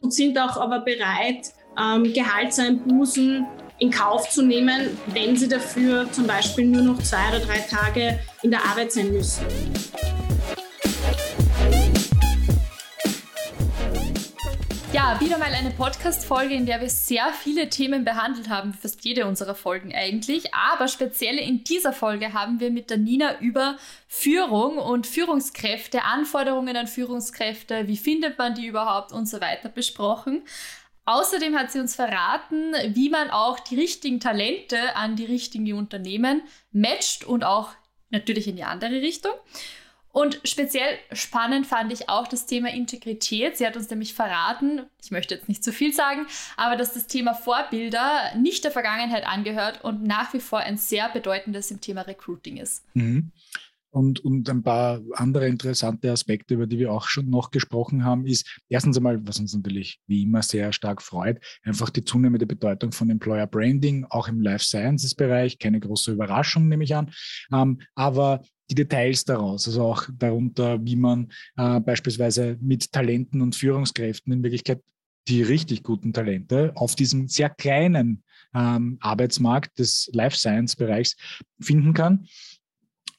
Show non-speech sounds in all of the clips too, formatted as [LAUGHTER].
und sind auch aber bereit, ähm, Gehaltseinbußen in Kauf zu nehmen, wenn sie dafür zum Beispiel nur noch zwei oder drei Tage in der Arbeit sein müssen. Wieder mal eine Podcast-Folge, in der wir sehr viele Themen behandelt haben, fast jede unserer Folgen eigentlich. Aber speziell in dieser Folge haben wir mit der Nina über Führung und Führungskräfte, Anforderungen an Führungskräfte, wie findet man die überhaupt und so weiter besprochen. Außerdem hat sie uns verraten, wie man auch die richtigen Talente an die richtigen Unternehmen matcht und auch natürlich in die andere Richtung. Und speziell spannend fand ich auch das Thema Integrität. Sie hat uns nämlich verraten, ich möchte jetzt nicht zu viel sagen, aber dass das Thema Vorbilder nicht der Vergangenheit angehört und nach wie vor ein sehr bedeutendes im Thema Recruiting ist. Mhm. Und, und ein paar andere interessante Aspekte, über die wir auch schon noch gesprochen haben, ist erstens einmal, was uns natürlich wie immer sehr stark freut, einfach die zunehmende Bedeutung von Employer Branding, auch im Life Sciences Bereich. Keine große Überraschung, nehme ich an. Ähm, aber die Details daraus, also auch darunter, wie man äh, beispielsweise mit Talenten und Führungskräften in Wirklichkeit die richtig guten Talente auf diesem sehr kleinen ähm, Arbeitsmarkt des Life Science Bereichs finden kann.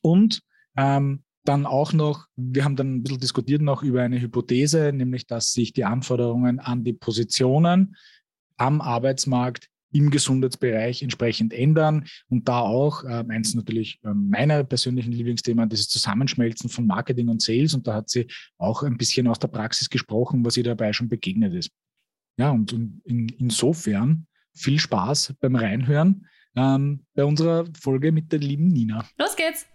Und ähm, dann auch noch, wir haben dann ein bisschen diskutiert noch über eine Hypothese, nämlich dass sich die Anforderungen an die Positionen am Arbeitsmarkt im Gesundheitsbereich entsprechend ändern und da auch, äh, eins natürlich äh, meiner persönlichen Lieblingsthemen, dieses Zusammenschmelzen von Marketing und Sales und da hat sie auch ein bisschen aus der Praxis gesprochen, was ihr dabei schon begegnet ist. Ja, und in, insofern viel Spaß beim Reinhören ähm, bei unserer Folge mit der lieben Nina. Los geht's!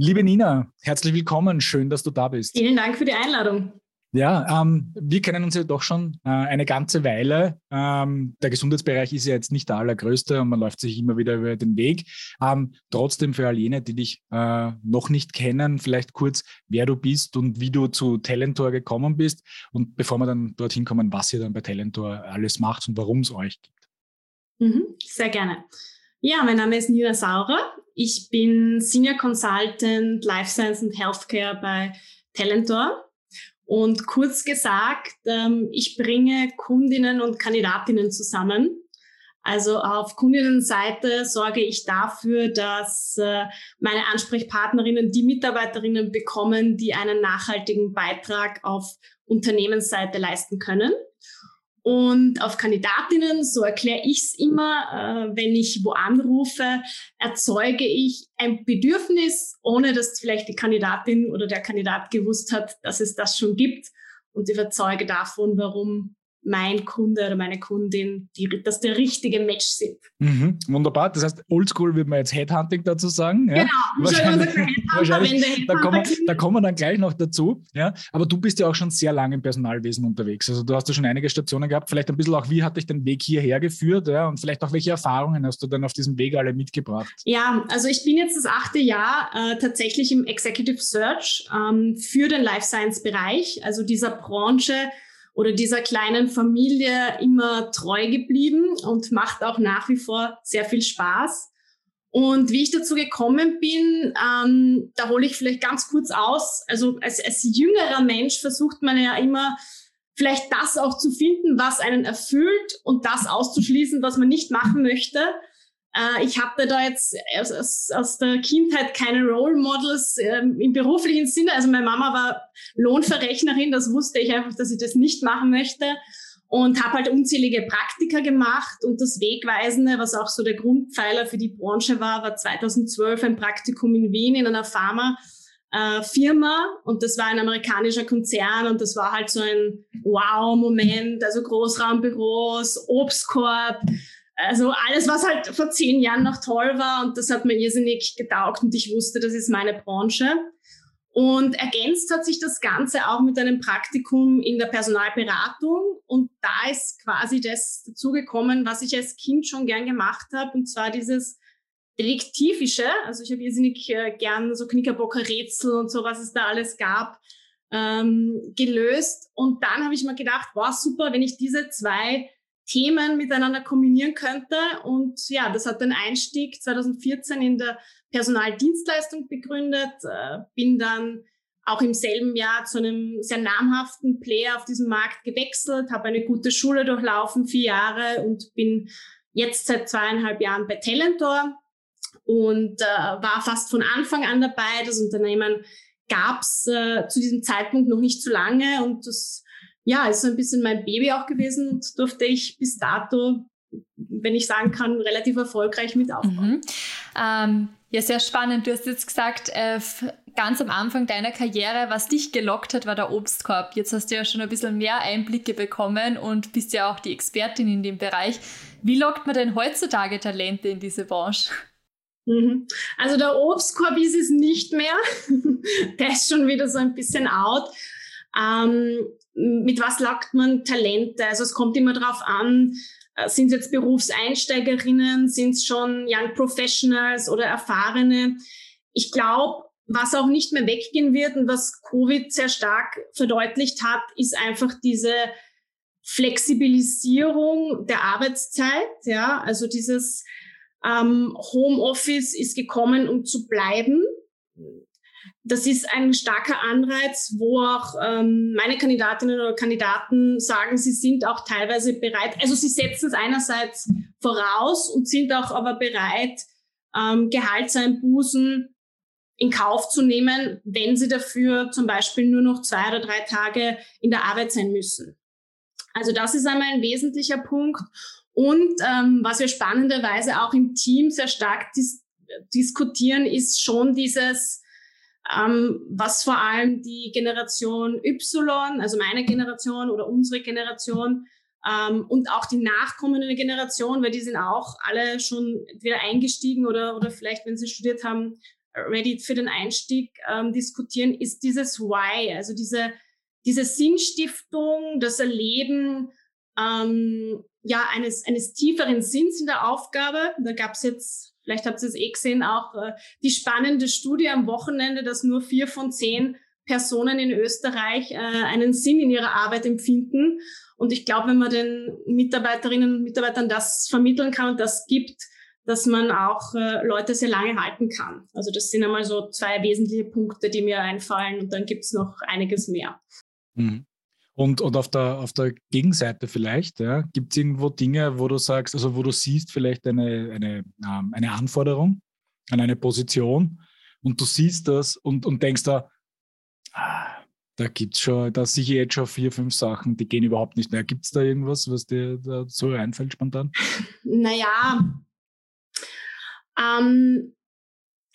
Liebe Nina, herzlich willkommen. Schön, dass du da bist. Vielen Dank für die Einladung. Ja, ähm, wir kennen uns ja doch schon äh, eine ganze Weile. Ähm, der Gesundheitsbereich ist ja jetzt nicht der allergrößte und man läuft sich immer wieder über den Weg. Ähm, trotzdem für all jene, die dich äh, noch nicht kennen, vielleicht kurz, wer du bist und wie du zu Talentor gekommen bist. Und bevor wir dann dorthin kommen, was ihr dann bei Talentor alles macht und warum es euch gibt. Mhm, sehr gerne. Ja, mein Name ist Nina Saurer. Ich bin Senior Consultant Life Science and Healthcare bei Talentor. Und kurz gesagt, ähm, ich bringe Kundinnen und Kandidatinnen zusammen. Also auf Kundinnenseite sorge ich dafür, dass äh, meine Ansprechpartnerinnen die Mitarbeiterinnen bekommen, die einen nachhaltigen Beitrag auf Unternehmensseite leisten können. Und auf Kandidatinnen, so erkläre ich es immer, äh, wenn ich wo anrufe, erzeuge ich ein Bedürfnis, ohne dass vielleicht die Kandidatin oder der Kandidat gewusst hat, dass es das schon gibt. Und überzeuge davon, warum mein Kunde oder meine Kundin, die, dass der richtige Match sind. Mhm, wunderbar. Das heißt, oldschool würde man jetzt Headhunting dazu sagen. Ja? Genau, wahrscheinlich, wahrscheinlich da, kommen, da kommen wir dann gleich noch dazu. Ja? Aber du bist ja auch schon sehr lange im Personalwesen unterwegs. Also du hast ja schon einige Stationen gehabt. Vielleicht ein bisschen auch, wie hat dich den Weg hierher geführt? Ja? Und vielleicht auch, welche Erfahrungen hast du dann auf diesem Weg alle mitgebracht? Ja, also ich bin jetzt das achte Jahr äh, tatsächlich im Executive Search ähm, für den Life Science Bereich, also dieser Branche, oder dieser kleinen Familie immer treu geblieben und macht auch nach wie vor sehr viel Spaß. Und wie ich dazu gekommen bin, ähm, da hole ich vielleicht ganz kurz aus. Also als, als jüngerer Mensch versucht man ja immer, vielleicht das auch zu finden, was einen erfüllt und das auszuschließen, was man nicht machen möchte. Äh, ich hatte da jetzt aus, aus, der Kindheit keine Role Models äh, im beruflichen Sinne. Also meine Mama war Lohnverrechnerin, das wusste ich einfach, dass ich das nicht machen möchte und habe halt unzählige Praktika gemacht und das Wegweisende, was auch so der Grundpfeiler für die Branche war, war 2012 ein Praktikum in Wien in einer Pharma. Äh, und das war ein amerikanischer Konzern und das war halt so ein Wow-Moment, also Großraumbüros, Obstkorb, also alles, was halt vor zehn Jahren noch toll war und das hat mir irrsinnig getaugt und ich wusste, das ist meine Branche. Und ergänzt hat sich das Ganze auch mit einem Praktikum in der Personalberatung. Und da ist quasi das dazugekommen, was ich als Kind schon gern gemacht habe, und zwar dieses Detektivische. Also ich habe irrsinnig äh, gern so Knickerbocker-Rätsel und so, was es da alles gab, ähm, gelöst. Und dann habe ich mir gedacht, wow, super, wenn ich diese zwei Themen miteinander kombinieren könnte. Und ja, das hat den Einstieg 2014 in der Personaldienstleistung begründet, äh, bin dann auch im selben Jahr zu einem sehr namhaften Player auf diesem Markt gewechselt, habe eine gute Schule durchlaufen, vier Jahre und bin jetzt seit zweieinhalb Jahren bei Talentor und äh, war fast von Anfang an dabei. Das Unternehmen gab es äh, zu diesem Zeitpunkt noch nicht so lange und das ja, ist so ein bisschen mein Baby auch gewesen und durfte ich bis dato, wenn ich sagen kann, relativ erfolgreich mit aufbauen. Mhm. Ähm, ja, sehr spannend. Du hast jetzt gesagt, äh, ganz am Anfang deiner Karriere, was dich gelockt hat, war der Obstkorb. Jetzt hast du ja schon ein bisschen mehr Einblicke bekommen und bist ja auch die Expertin in dem Bereich. Wie lockt man denn heutzutage Talente in diese Branche? Mhm. Also der Obstkorb ist es nicht mehr. [LAUGHS] der ist schon wieder so ein bisschen out. Ähm, mit was lockt man Talente? Also es kommt immer darauf an, äh, sind es jetzt Berufseinsteigerinnen, sind es schon Young Professionals oder Erfahrene? Ich glaube, was auch nicht mehr weggehen wird und was Covid sehr stark verdeutlicht hat, ist einfach diese Flexibilisierung der Arbeitszeit. Ja, also dieses ähm, Homeoffice ist gekommen, um zu bleiben. Das ist ein starker Anreiz, wo auch ähm, meine Kandidatinnen oder Kandidaten sagen, sie sind auch teilweise bereit. Also sie setzen es einerseits voraus und sind auch aber bereit, ähm, Gehaltseinbußen in Kauf zu nehmen, wenn sie dafür zum Beispiel nur noch zwei oder drei Tage in der Arbeit sein müssen. Also das ist einmal ein wesentlicher Punkt. Und ähm, was wir spannenderweise auch im Team sehr stark dis diskutieren, ist schon dieses, ähm, was vor allem die Generation Y, also meine Generation oder unsere Generation ähm, und auch die nachkommende Generation, weil die sind auch alle schon wieder eingestiegen oder, oder vielleicht, wenn sie studiert haben, ready für den Einstieg ähm, diskutieren, ist dieses Why, also diese, diese Sinnstiftung, das Erleben ähm, ja, eines, eines tieferen Sinns in der Aufgabe. Da gab es jetzt, vielleicht habt ihr es eh gesehen, auch äh, die spannende Studie am Wochenende, dass nur vier von zehn Personen in Österreich äh, einen Sinn in ihrer Arbeit empfinden. Und ich glaube, wenn man den Mitarbeiterinnen und Mitarbeitern das vermitteln kann und das gibt, dass man auch äh, Leute sehr lange halten kann. Also das sind einmal so zwei wesentliche Punkte, die mir einfallen und dann gibt es noch einiges mehr. Mhm. Und, und auf, der, auf der Gegenseite vielleicht, ja, gibt es irgendwo Dinge, wo du sagst, also wo du siehst vielleicht eine, eine, ähm, eine Anforderung an eine Position und du siehst das und, und denkst da, ah, da gibt es schon, da sehe ich jetzt schon vier, fünf Sachen, die gehen überhaupt nicht mehr. Gibt es da irgendwas, was dir da so einfällt spontan? Naja, ähm,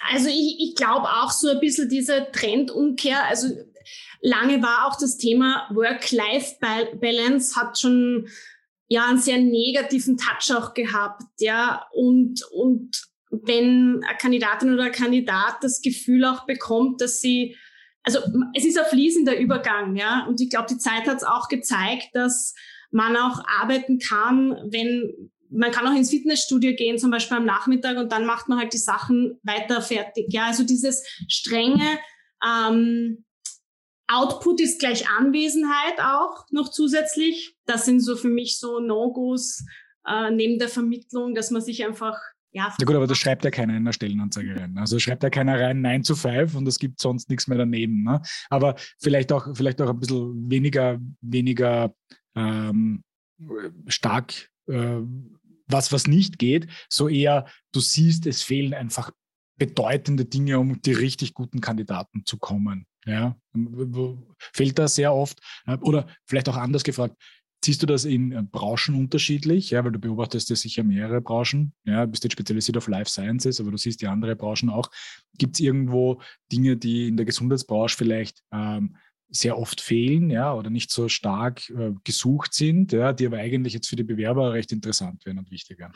also ich, ich glaube auch so ein bisschen diese Trendumkehr. Also lange war auch das Thema Work-Life-Balance hat schon ja einen sehr negativen Touch auch gehabt, ja und und wenn eine Kandidatin oder ein Kandidat das Gefühl auch bekommt, dass sie also es ist ein fließender Übergang, ja und ich glaube die Zeit hat es auch gezeigt, dass man auch arbeiten kann, wenn man kann auch ins Fitnessstudio gehen, zum Beispiel am Nachmittag, und dann macht man halt die Sachen weiter fertig. Ja, also dieses strenge ähm, Output ist gleich Anwesenheit auch noch zusätzlich. Das sind so für mich so No-Gos äh, neben der Vermittlung, dass man sich einfach ja, ja gut, aber das schreibt ja keiner in der Stellenanzeige rein. Also schreibt ja keiner rein 9 zu 5 und es gibt sonst nichts mehr daneben. Ne? Aber vielleicht auch, vielleicht auch ein bisschen weniger, weniger ähm, stark äh, was, was nicht geht, so eher, du siehst, es fehlen einfach bedeutende Dinge, um die richtig guten Kandidaten zu kommen. Ja, fehlt da sehr oft, oder vielleicht auch anders gefragt, Siehst du das in äh, Branchen unterschiedlich? Ja, weil du beobachtest ja sicher mehrere Branchen. Ja, bist jetzt spezialisiert auf Life Sciences, aber du siehst die andere Branchen auch. Gibt es irgendwo Dinge, die in der Gesundheitsbranche vielleicht ähm, sehr oft fehlen, ja, oder nicht so stark äh, gesucht sind, ja, die aber eigentlich jetzt für die Bewerber recht interessant wären und wichtig wären?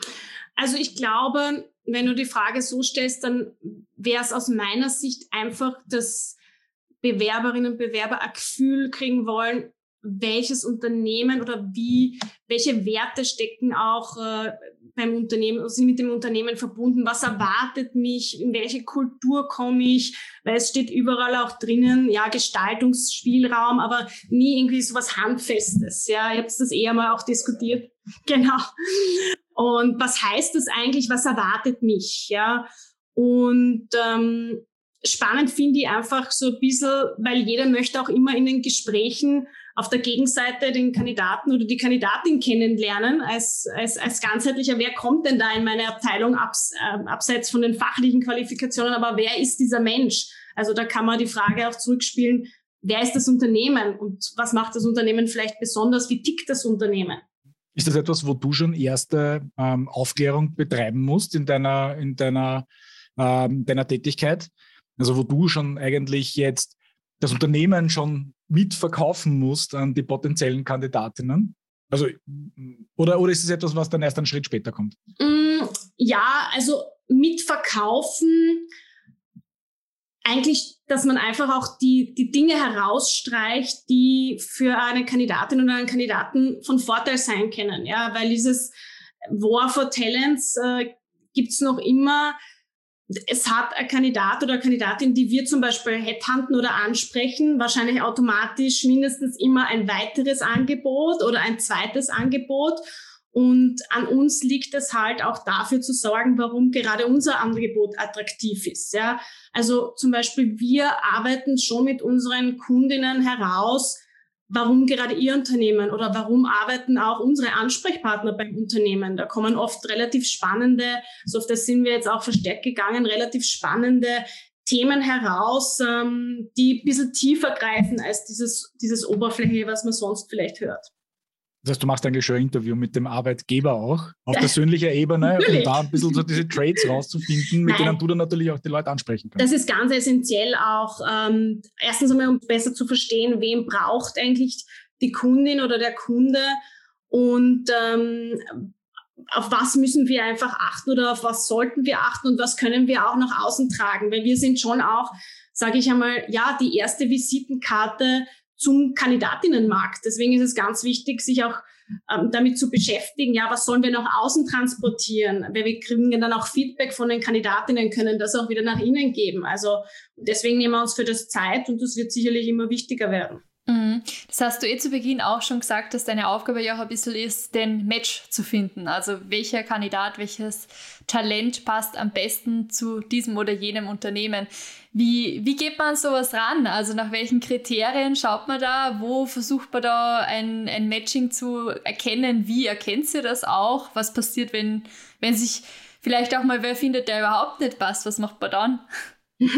Also ich glaube, wenn du die Frage so stellst, dann wäre es aus meiner Sicht einfach, dass Bewerberinnen und Bewerber ein Gefühl kriegen wollen, welches Unternehmen oder wie, welche Werte stecken auch äh, beim Unternehmen, sind mit dem Unternehmen verbunden, was erwartet mich, in welche Kultur komme ich, weil es steht überall auch drinnen, ja, Gestaltungsspielraum, aber nie irgendwie so was Handfestes, ja, ich habe das eher mal auch diskutiert, [LAUGHS] genau. Und was heißt das eigentlich, was erwartet mich, ja, und ähm, spannend finde ich einfach so ein bisschen, weil jeder möchte auch immer in den Gesprächen auf der Gegenseite den Kandidaten oder die Kandidatin kennenlernen als, als, als ganzheitlicher. Wer kommt denn da in meine Abteilung abs, äh, abseits von den fachlichen Qualifikationen? Aber wer ist dieser Mensch? Also da kann man die Frage auch zurückspielen, wer ist das Unternehmen und was macht das Unternehmen vielleicht besonders? Wie tickt das Unternehmen? Ist das etwas, wo du schon erste ähm, Aufklärung betreiben musst in deiner, in deiner, ähm, deiner Tätigkeit? Also wo du schon eigentlich jetzt das Unternehmen schon mitverkaufen musst an die potenziellen Kandidatinnen? Also, oder, oder ist es etwas, was dann erst einen Schritt später kommt? Mm, ja, also mitverkaufen, eigentlich, dass man einfach auch die, die Dinge herausstreicht, die für eine Kandidatin oder einen Kandidaten von Vorteil sein können. Ja, weil dieses War for Talents äh, gibt's noch immer es hat ein Kandidat oder eine Kandidatin, die wir zum Beispiel headhunten oder ansprechen, wahrscheinlich automatisch mindestens immer ein weiteres Angebot oder ein zweites Angebot. Und an uns liegt es halt auch dafür zu sorgen, warum gerade unser Angebot attraktiv ist. Ja, also zum Beispiel wir arbeiten schon mit unseren Kundinnen heraus, warum gerade Ihr Unternehmen oder warum arbeiten auch unsere Ansprechpartner beim Unternehmen. Da kommen oft relativ spannende, so auf das sind wir jetzt auch verstärkt gegangen, relativ spannende Themen heraus, ähm, die ein bisschen tiefer greifen als dieses, dieses Oberfläche, was man sonst vielleicht hört. Das heißt, du machst eigentlich schon ein Interview mit dem Arbeitgeber auch, auf ja. persönlicher Ebene, natürlich. um da ein bisschen so diese Trades rauszufinden, mit Nein. denen du dann natürlich auch die Leute ansprechen kannst. Das ist ganz essentiell auch, ähm, erstens einmal, um besser zu verstehen, wem braucht eigentlich die Kundin oder der Kunde und ähm, auf was müssen wir einfach achten oder auf was sollten wir achten und was können wir auch nach außen tragen, weil wir sind schon auch, sage ich einmal, ja, die erste Visitenkarte zum Kandidatinnenmarkt. Deswegen ist es ganz wichtig, sich auch ähm, damit zu beschäftigen, ja, was sollen wir nach außen transportieren? Weil wir kriegen dann auch Feedback von den Kandidatinnen, können das auch wieder nach innen geben. Also deswegen nehmen wir uns für das Zeit und das wird sicherlich immer wichtiger werden. Mhm. Das hast du eh zu Beginn auch schon gesagt, dass deine Aufgabe ja auch ein bisschen ist, den Match zu finden. Also welcher Kandidat, welches Talent passt am besten zu diesem oder jenem Unternehmen. Wie, wie geht man sowas ran? Also nach welchen Kriterien schaut man da? Wo versucht man da ein, ein Matching zu erkennen? Wie erkennt ihr das auch? Was passiert, wenn, wenn sich vielleicht auch mal wer findet, der überhaupt nicht passt? Was macht man dann? [LAUGHS]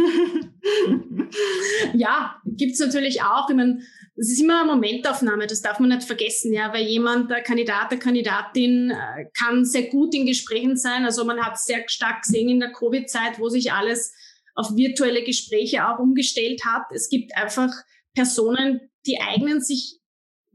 ja, gibt es natürlich auch. Ich meine, das ist immer eine Momentaufnahme, das darf man nicht vergessen, ja, weil jemand, der Kandidat, der Kandidatin äh, kann sehr gut in Gesprächen sein. Also man hat sehr stark gesehen in der Covid-Zeit, wo sich alles auf virtuelle Gespräche auch umgestellt hat. Es gibt einfach Personen, die eignen sich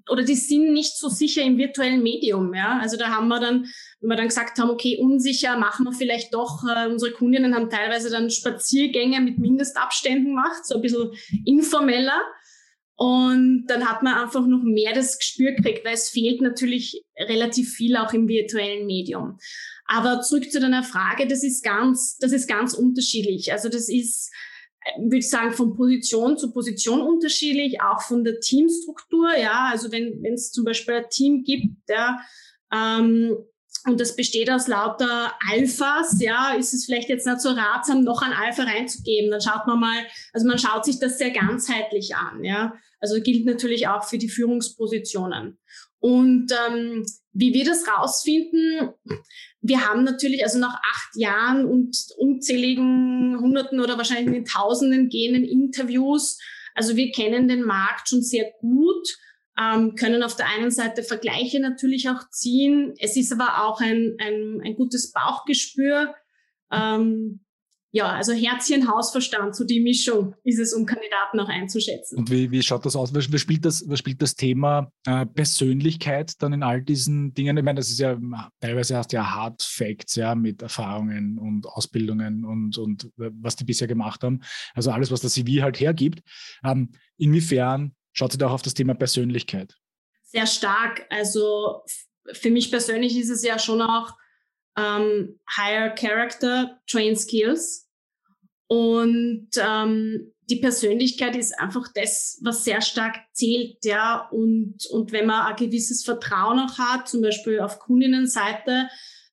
oder die sind nicht so sicher im virtuellen Medium. Ja? Also da haben wir dann, wenn wir dann gesagt haben, okay, unsicher, machen wir vielleicht doch, äh, unsere Kundinnen haben teilweise dann Spaziergänge mit Mindestabständen gemacht, so ein bisschen informeller. Und dann hat man einfach noch mehr das Gespür gekriegt, weil es fehlt natürlich relativ viel auch im virtuellen Medium. Aber zurück zu deiner Frage, das ist ganz, das ist ganz unterschiedlich. Also das ist, würde ich sagen, von Position zu Position unterschiedlich, auch von der Teamstruktur. Ja, also wenn wenn es zum Beispiel ein Team gibt, ja, ähm, und das besteht aus lauter Alphas, ja, ist es vielleicht jetzt nicht so ratsam, noch ein Alpha reinzugeben. Dann schaut man mal, also man schaut sich das sehr ganzheitlich an, ja. Also gilt natürlich auch für die Führungspositionen. Und ähm, wie wir das rausfinden, wir haben natürlich also nach acht Jahren und unzähligen Hunderten oder wahrscheinlich in den Tausenden gehenden Interviews, also wir kennen den Markt schon sehr gut ähm, können auf der einen Seite Vergleiche natürlich auch ziehen. Es ist aber auch ein, ein, ein gutes Bauchgespür. Ähm, ja, also Herzchen, Hausverstand, so die Mischung ist es, um Kandidaten auch einzuschätzen. Und wie, wie schaut das aus? Was, spielt das, was spielt das Thema äh, Persönlichkeit dann in all diesen Dingen? Ich meine, das ist ja teilweise hast ja Hard Facts, ja, mit Erfahrungen und Ausbildungen und, und was die bisher gemacht haben. Also alles, was das CV halt hergibt. Ähm, inwiefern Schaut sie da auch auf das Thema Persönlichkeit? Sehr stark. Also für mich persönlich ist es ja schon auch ähm, Higher Character, Train Skills. Und ähm, die Persönlichkeit ist einfach das, was sehr stark zählt, ja. Und, und wenn man ein gewisses Vertrauen auch hat, zum Beispiel auf Kundinnenseite,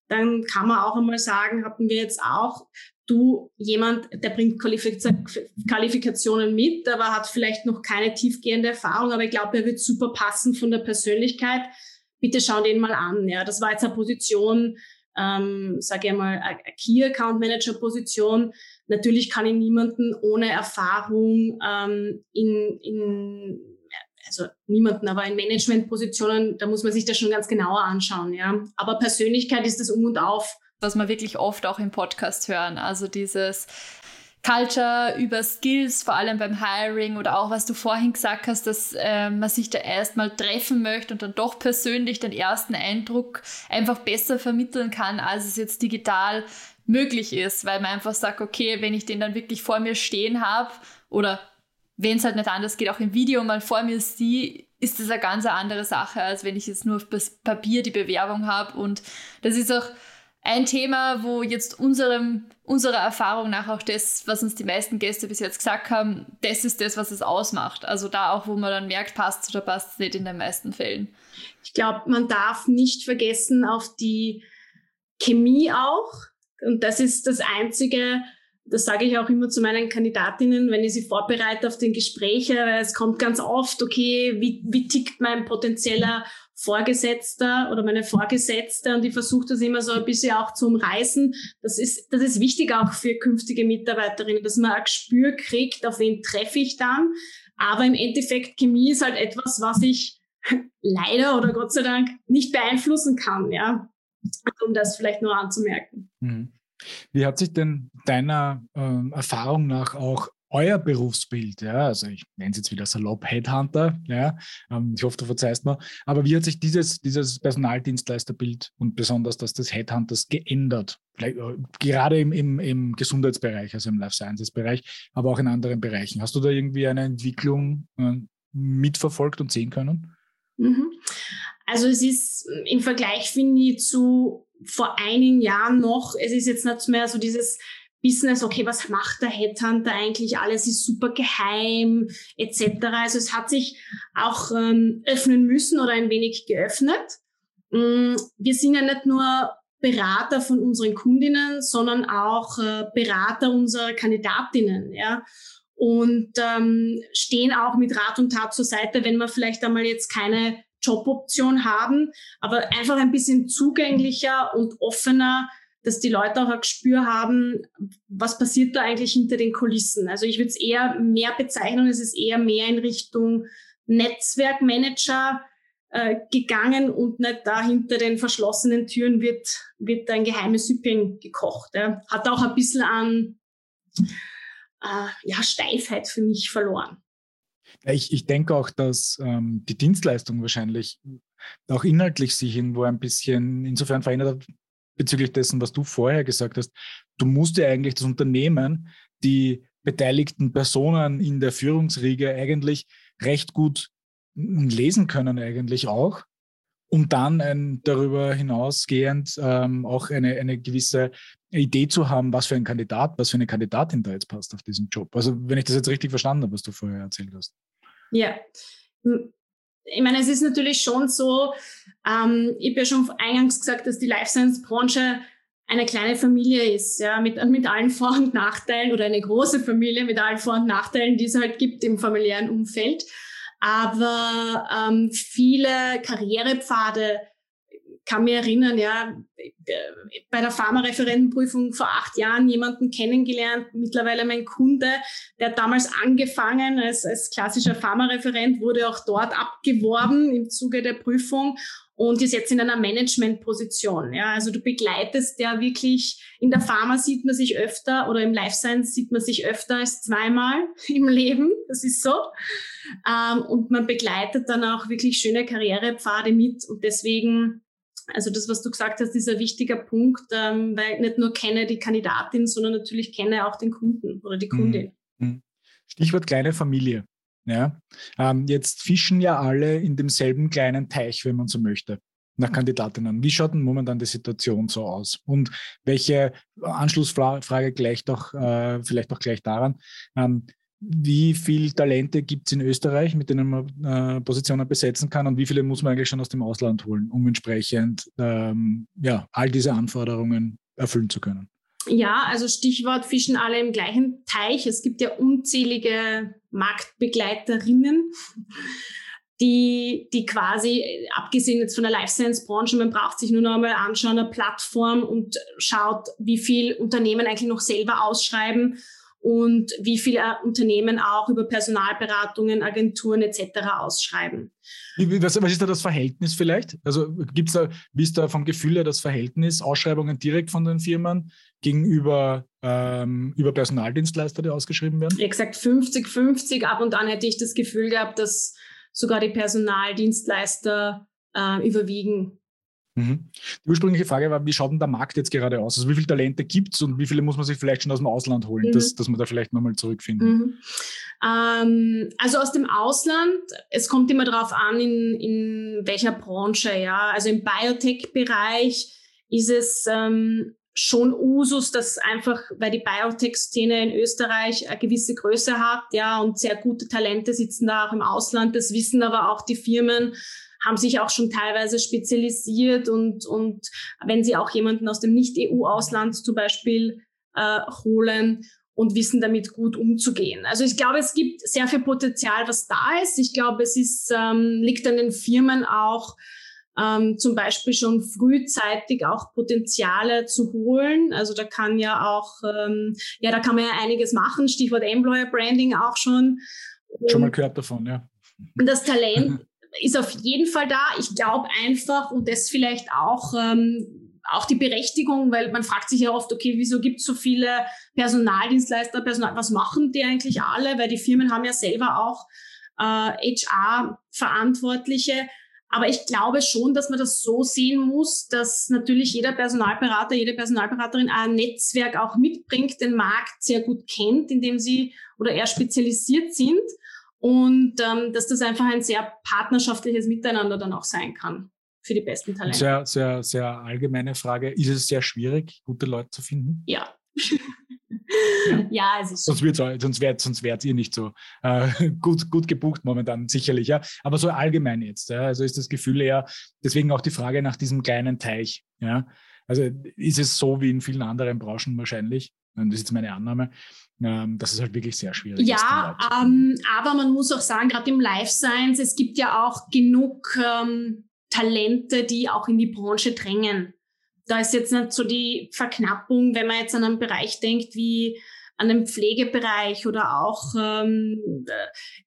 dann kann man auch einmal sagen, hatten wir jetzt auch, du jemand, der bringt Qualifikationen mit, aber hat vielleicht noch keine tiefgehende Erfahrung, aber ich glaube, er wird super passen von der Persönlichkeit. Bitte schau den mal an. Ja, das war jetzt eine Position, ähm, sage ich mal, eine Key Account Manager Position. Natürlich kann ich niemanden ohne Erfahrung ähm, in, in also niemanden, aber in Managementpositionen, da muss man sich das schon ganz genauer anschauen, ja. Aber Persönlichkeit ist das Um und Auf was wir wirklich oft auch im Podcast hören. Also dieses Culture über Skills, vor allem beim Hiring oder auch was du vorhin gesagt hast, dass äh, man sich da erstmal treffen möchte und dann doch persönlich den ersten Eindruck einfach besser vermitteln kann, als es jetzt digital möglich ist, weil man einfach sagt, okay, wenn ich den dann wirklich vor mir stehen habe oder wenn es halt nicht anders geht, auch im Video mal vor mir sehe, ist das eine ganz andere Sache, als wenn ich jetzt nur auf Papier die Bewerbung habe und das ist auch ein Thema, wo jetzt unserem, unserer Erfahrung nach auch das, was uns die meisten Gäste bis jetzt gesagt haben, das ist das, was es ausmacht. Also da auch, wo man dann merkt, passt oder passt es nicht in den meisten Fällen. Ich glaube, man darf nicht vergessen auf die Chemie auch. Und das ist das Einzige, das sage ich auch immer zu meinen Kandidatinnen, wenn ich sie vorbereite auf den Gespräche, weil es kommt ganz oft, okay, wie, wie tickt mein potenzieller Vorgesetzter oder meine Vorgesetzte und ich versuche das immer so ein bisschen auch zu umreißen. Das ist, das ist wichtig auch für künftige Mitarbeiterinnen, dass man ein Gespür kriegt, auf wen treffe ich dann. Aber im Endeffekt, Chemie ist halt etwas, was ich [LAUGHS] leider oder Gott sei Dank nicht beeinflussen kann, ja. Um das vielleicht nur anzumerken. Mhm. Wie hat sich denn deiner äh, Erfahrung nach auch euer Berufsbild, ja, also ich nenne es jetzt wieder salopp Headhunter, ja, ähm, ich hoffe, du verzeihst mir, aber wie hat sich dieses, dieses Personaldienstleisterbild und besonders das des Headhunters geändert? Vielleicht, äh, gerade im, im, im Gesundheitsbereich, also im Life Sciences Bereich, aber auch in anderen Bereichen. Hast du da irgendwie eine Entwicklung äh, mitverfolgt und sehen können? Mhm. Also es ist im Vergleich, finde ich, zu vor einigen Jahren noch, es ist jetzt nicht mehr so dieses Business, okay, was macht der Headhunter eigentlich? Alles ist super geheim, etc. Also es hat sich auch ähm, öffnen müssen oder ein wenig geöffnet. Mm, wir sind ja nicht nur Berater von unseren Kundinnen, sondern auch äh, Berater unserer Kandidatinnen, ja. Und ähm, stehen auch mit Rat und Tat zur Seite, wenn wir vielleicht einmal jetzt keine Joboption haben, aber einfach ein bisschen zugänglicher und offener dass die Leute auch ein Gespür haben, was passiert da eigentlich hinter den Kulissen. Also ich würde es eher mehr bezeichnen, es ist eher mehr in Richtung Netzwerkmanager äh, gegangen und nicht da hinter den verschlossenen Türen wird, wird ein geheimes Süppchen gekocht. Ja. Hat auch ein bisschen an äh, ja, Steifheit für mich verloren. Ich, ich denke auch, dass ähm, die Dienstleistung wahrscheinlich auch inhaltlich sich irgendwo ein bisschen insofern verändert hat, bezüglich dessen, was du vorher gesagt hast. Du musst ja eigentlich das Unternehmen, die beteiligten Personen in der Führungsriege eigentlich recht gut lesen können eigentlich auch, um dann ein, darüber hinausgehend ähm, auch eine, eine gewisse Idee zu haben, was für ein Kandidat, was für eine Kandidatin da jetzt passt auf diesen Job. Also wenn ich das jetzt richtig verstanden habe, was du vorher erzählt hast. Ja, ich meine, es ist natürlich schon so, ähm, ich habe ja schon eingangs gesagt, dass die Life Science Branche eine kleine Familie ist, ja, mit, mit allen Vor- und Nachteilen oder eine große Familie mit allen Vor- und Nachteilen, die es halt gibt im familiären Umfeld. Aber ähm, viele Karrierepfade kann mir erinnern, ja, bei der Pharmareferentenprüfung vor acht Jahren jemanden kennengelernt, mittlerweile mein Kunde, der damals angefangen als, als klassischer Pharmareferent, wurde auch dort abgeworben im Zuge der Prüfung und ist jetzt in einer Managementposition. Ja, also du begleitest ja wirklich, in der Pharma sieht man sich öfter oder im Life Science sieht man sich öfter als zweimal [LAUGHS] im Leben. Das ist so. Ähm, und man begleitet dann auch wirklich schöne Karrierepfade mit und deswegen also das, was du gesagt hast, ist ein wichtiger Punkt, ähm, weil ich nicht nur kenne die Kandidatin, sondern natürlich kenne auch den Kunden oder die Kundin. Mhm. Mhm. Stichwort kleine Familie. Ja, ähm, jetzt fischen ja alle in demselben kleinen Teich, wenn man so möchte, nach Kandidatinnen. Wie schaut denn momentan die Situation so aus? Und welche Anschlussfrage gleicht auch äh, vielleicht auch gleich daran? Ähm, wie viele Talente gibt es in Österreich, mit denen man äh, Positionen besetzen kann und wie viele muss man eigentlich schon aus dem Ausland holen, um entsprechend ähm, ja, all diese Anforderungen erfüllen zu können? Ja, also Stichwort Fischen alle im gleichen Teich. Es gibt ja unzählige Marktbegleiterinnen, die, die quasi, abgesehen jetzt von der Life Science Branche, man braucht sich nur noch einmal anschauen, eine Plattform und schaut, wie viel Unternehmen eigentlich noch selber ausschreiben und wie viele Unternehmen auch über Personalberatungen, Agenturen etc. ausschreiben. Was, was, ist da das Verhältnis vielleicht? Also gibt es da, wie ist da vom Gefühl her das Verhältnis Ausschreibungen direkt von den Firmen gegenüber ähm, über Personaldienstleister, die ausgeschrieben werden? Gesagt, 50-50. Ab und an hätte ich das Gefühl gehabt, dass sogar die Personaldienstleister äh, überwiegen. Mhm. Die ursprüngliche Frage war, wie schaut denn der Markt jetzt gerade aus? Also wie viele Talente gibt es und wie viele muss man sich vielleicht schon aus dem Ausland holen, mhm. dass, dass man da vielleicht nochmal zurückfinden? Mhm. Ähm, also aus dem Ausland, es kommt immer darauf an, in, in welcher Branche, ja. Also im Biotech-Bereich ist es ähm, schon Usus, dass einfach, weil die Biotech-Szene in Österreich eine gewisse Größe hat, ja, und sehr gute Talente sitzen da auch im Ausland. Das wissen aber auch die Firmen, haben sich auch schon teilweise spezialisiert und, und wenn sie auch jemanden aus dem Nicht-EU-Ausland zum Beispiel äh, holen und wissen damit gut umzugehen. Also ich glaube, es gibt sehr viel Potenzial, was da ist. Ich glaube, es ist, ähm, liegt an den Firmen auch, ähm, zum Beispiel schon frühzeitig auch Potenziale zu holen. Also da kann ja auch, ähm, ja, da kann man ja einiges machen. Stichwort Employer Branding auch schon. Schon mal gehört davon, ja. Und das Talent [LAUGHS] ist auf jeden Fall da. Ich glaube einfach, und das vielleicht auch, ähm, auch die Berechtigung, weil man fragt sich ja oft, okay, wieso gibt es so viele Personaldienstleister, Personal, was machen die eigentlich alle? Weil die Firmen haben ja selber auch äh, HR-Verantwortliche. Aber ich glaube schon, dass man das so sehen muss, dass natürlich jeder Personalberater, jede Personalberaterin ein Netzwerk auch mitbringt, den Markt sehr gut kennt, in dem sie oder eher spezialisiert sind und ähm, dass das einfach ein sehr partnerschaftliches Miteinander dann auch sein kann für die besten Talente. Sehr, sehr, sehr allgemeine Frage. Ist es sehr schwierig, gute Leute zu finden? Ja. ja. ja, es ist. Sonst, wird's, sonst, wärt, sonst wärt ihr nicht so äh, [LAUGHS] gut, gut gebucht momentan, sicherlich. Ja. Aber so allgemein jetzt. Ja. Also ist das Gefühl eher, deswegen auch die Frage nach diesem kleinen Teich. Ja. Also ist es so wie in vielen anderen Branchen wahrscheinlich, das ist jetzt meine Annahme, ähm, das ist halt wirklich sehr schwierig. Ja, ähm, aber man muss auch sagen, gerade im Life Science, es gibt ja auch genug ähm, Talente, die auch in die Branche drängen. Da ist jetzt nicht so die Verknappung, wenn man jetzt an einen Bereich denkt wie an den Pflegebereich oder auch ähm,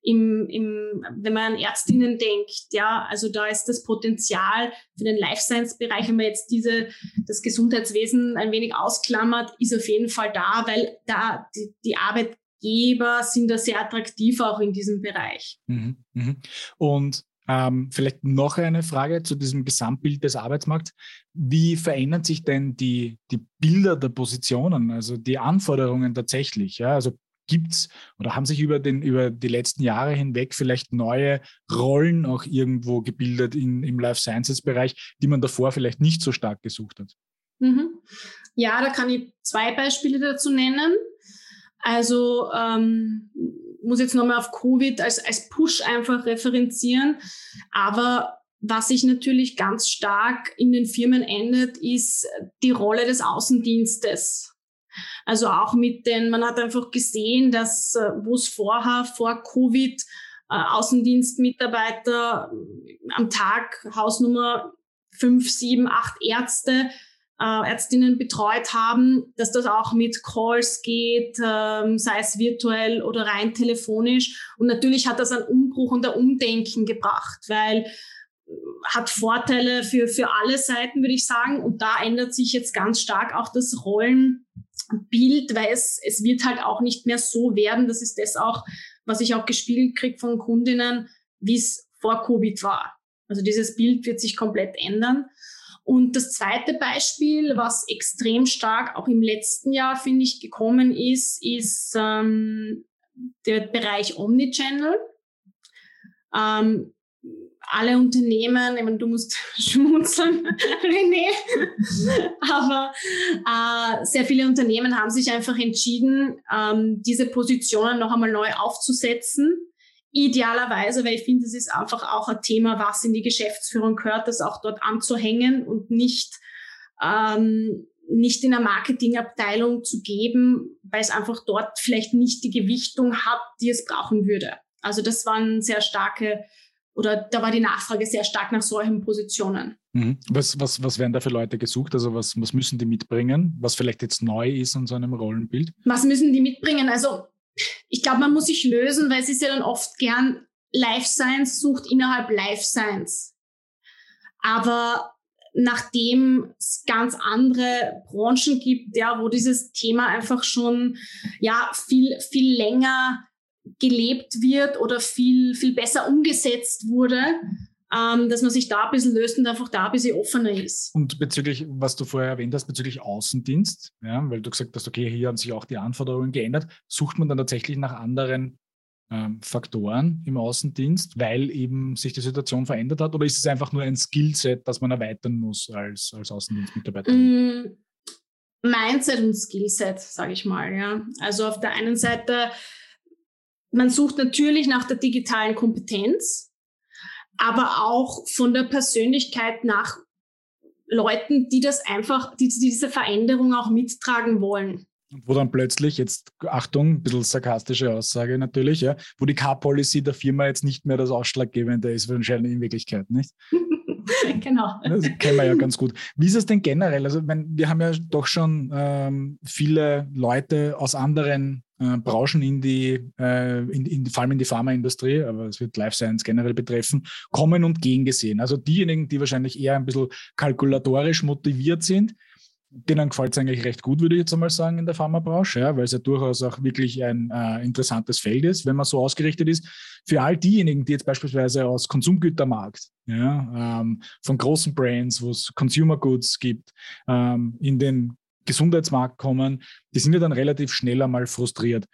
im, im, wenn man an Ärztinnen denkt, ja, also da ist das Potenzial für den Life Science Bereich, wenn man jetzt diese, das Gesundheitswesen ein wenig ausklammert, ist auf jeden Fall da, weil da die, die Arbeitgeber sind da sehr attraktiv auch in diesem Bereich. Mhm, mh. Und ähm, vielleicht noch eine Frage zu diesem Gesamtbild des Arbeitsmarkts. Wie verändern sich denn die, die Bilder der Positionen, also die Anforderungen tatsächlich? Ja? Also gibt es oder haben sich über, den, über die letzten Jahre hinweg vielleicht neue Rollen auch irgendwo gebildet in, im Life Sciences Bereich, die man davor vielleicht nicht so stark gesucht hat? Mhm. Ja, da kann ich zwei Beispiele dazu nennen. Also ähm, muss jetzt nochmal auf Covid als, als Push einfach referenzieren. Aber was sich natürlich ganz stark in den Firmen ändert, ist die Rolle des Außendienstes. Also auch mit den, man hat einfach gesehen, dass äh, wo es vorher, vor Covid, äh, Außendienstmitarbeiter am Tag Hausnummer fünf, sieben, acht Ärzte äh, Ärztinnen betreut haben, dass das auch mit Calls geht, ähm, sei es virtuell oder rein telefonisch. Und natürlich hat das einen Umbruch und ein Umdenken gebracht, weil äh, hat Vorteile für, für alle Seiten, würde ich sagen. Und da ändert sich jetzt ganz stark auch das Rollenbild, weil es, es wird halt auch nicht mehr so werden. Das ist das auch, was ich auch gespiegelt kriege von Kundinnen, wie es vor Covid war. Also dieses Bild wird sich komplett ändern. Und das zweite Beispiel, was extrem stark auch im letzten Jahr, finde ich, gekommen ist, ist ähm, der Bereich Omnichannel. Ähm, alle Unternehmen, ich meine, du musst [LAUGHS] schmunzeln, René, [LAUGHS] aber äh, sehr viele Unternehmen haben sich einfach entschieden, ähm, diese Positionen noch einmal neu aufzusetzen Idealerweise, weil ich finde, es ist einfach auch ein Thema, was in die Geschäftsführung gehört, das auch dort anzuhängen und nicht ähm, nicht in der Marketingabteilung zu geben, weil es einfach dort vielleicht nicht die Gewichtung hat, die es brauchen würde. Also das waren sehr starke oder da war die Nachfrage sehr stark nach solchen Positionen. Mhm. Was, was, was werden da für Leute gesucht? Also was, was müssen die mitbringen, was vielleicht jetzt neu ist an so einem Rollenbild? Was müssen die mitbringen? Also ich glaube, man muss sich lösen, weil es ist ja dann oft gern Life Science sucht innerhalb Life Science. Aber nachdem es ganz andere Branchen gibt, ja, wo dieses Thema einfach schon ja viel viel länger gelebt wird oder viel viel besser umgesetzt wurde, ähm, dass man sich da ein bisschen löst und einfach da ein bisschen offener ist. Und bezüglich, was du vorher erwähnt hast, bezüglich Außendienst, ja, weil du gesagt hast, okay, hier haben sich auch die Anforderungen geändert, sucht man dann tatsächlich nach anderen ähm, Faktoren im Außendienst, weil eben sich die Situation verändert hat? Oder ist es einfach nur ein Skillset, das man erweitern muss als, als Außendienstmitarbeiter? Mm, Mindset und Skillset, sage ich mal. Ja. Also auf der einen Seite, man sucht natürlich nach der digitalen Kompetenz, aber auch von der Persönlichkeit nach Leuten, die das einfach, die diese Veränderung auch mittragen wollen wo dann plötzlich, jetzt Achtung, ein bisschen sarkastische Aussage natürlich, ja, wo die Car-Policy der Firma jetzt nicht mehr das Ausschlaggebende ist, wahrscheinlich in Wirklichkeit, nicht? [LAUGHS] genau. Das kennen wir ja ganz gut. Wie ist es denn generell? Also, wenn, wir haben ja doch schon ähm, viele Leute aus anderen äh, Branchen in die, äh, in, in, vor allem in die Pharmaindustrie, aber es wird Life Science generell betreffen, kommen und gehen gesehen. Also diejenigen, die wahrscheinlich eher ein bisschen kalkulatorisch motiviert sind, denen gefällt es eigentlich recht gut, würde ich jetzt einmal sagen, in der Pharmabranche, ja, weil es ja durchaus auch wirklich ein äh, interessantes Feld ist, wenn man so ausgerichtet ist. Für all diejenigen, die jetzt beispielsweise aus Konsumgütermarkt, ja, ähm, von großen Brands, wo es Consumer Goods gibt, ähm, in den Gesundheitsmarkt kommen, die sind ja dann relativ schnell einmal frustriert.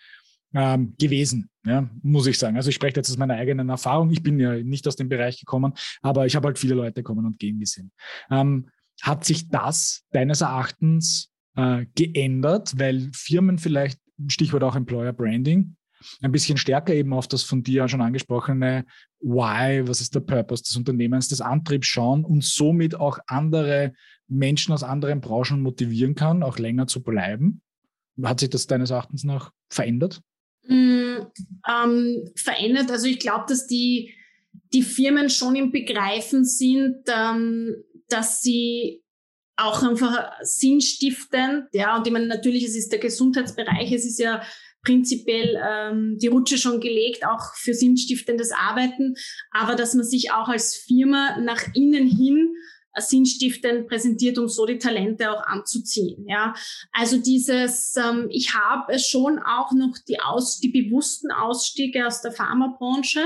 Ähm, gewesen, ja, muss ich sagen. Also ich spreche jetzt aus meiner eigenen Erfahrung. Ich bin ja nicht aus dem Bereich gekommen, aber ich habe halt viele Leute kommen und gehen gesehen. Ähm, hat sich das deines Erachtens äh, geändert, weil Firmen vielleicht, Stichwort auch Employer Branding, ein bisschen stärker eben auf das von dir schon angesprochene Why, was ist der Purpose des Unternehmens, des Antriebs schauen und somit auch andere Menschen aus anderen Branchen motivieren kann, auch länger zu bleiben? Hat sich das deines Erachtens noch verändert? Mm, ähm, verändert. Also ich glaube, dass die, die Firmen schon im Begreifen sind, ähm, dass sie auch einfach sinnstiftend, ja, und ich meine, natürlich, es ist der Gesundheitsbereich, es ist ja prinzipiell ähm, die Rutsche schon gelegt, auch für sinnstiftendes Arbeiten, aber dass man sich auch als Firma nach innen hin sinnstiftend präsentiert, um so die Talente auch anzuziehen. Ja, also dieses, ähm, ich habe schon auch noch die aus, die bewussten Ausstiege aus der Pharmabranche,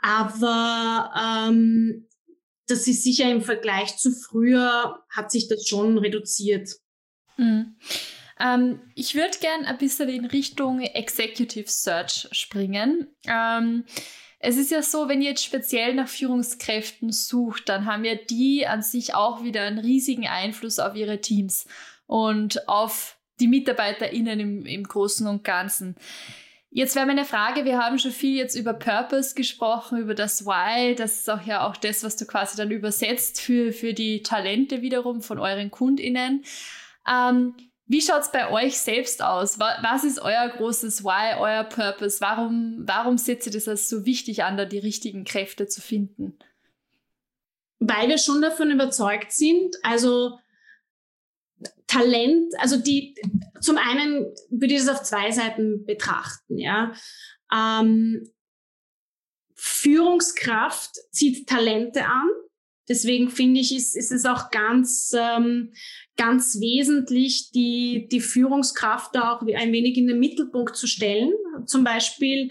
aber ähm, das ist sicher im Vergleich zu früher, hat sich das schon reduziert. Mhm. Ähm, ich würde gern ein bisschen in Richtung Executive Search springen. Ähm, es ist ja so, wenn ihr jetzt speziell nach Führungskräften sucht, dann haben ja die an sich auch wieder einen riesigen Einfluss auf ihre Teams und auf die MitarbeiterInnen im, im Großen und Ganzen. Jetzt wäre meine Frage, wir haben schon viel jetzt über Purpose gesprochen, über das Why, das ist auch ja auch das, was du quasi dann übersetzt für, für die Talente wiederum von euren KundInnen. Ähm, wie schaut es bei euch selbst aus? Was ist euer großes Why, euer Purpose? Warum, warum setzt ihr das als so wichtig an, da die richtigen Kräfte zu finden? Weil wir schon davon überzeugt sind, also Talent, also die, zum einen würde ich das auf zwei Seiten betrachten, ja. Ähm, Führungskraft zieht Talente an. Deswegen finde ich, ist, ist es auch ganz, ähm, ganz wesentlich, die, die Führungskraft da auch ein wenig in den Mittelpunkt zu stellen. Zum Beispiel,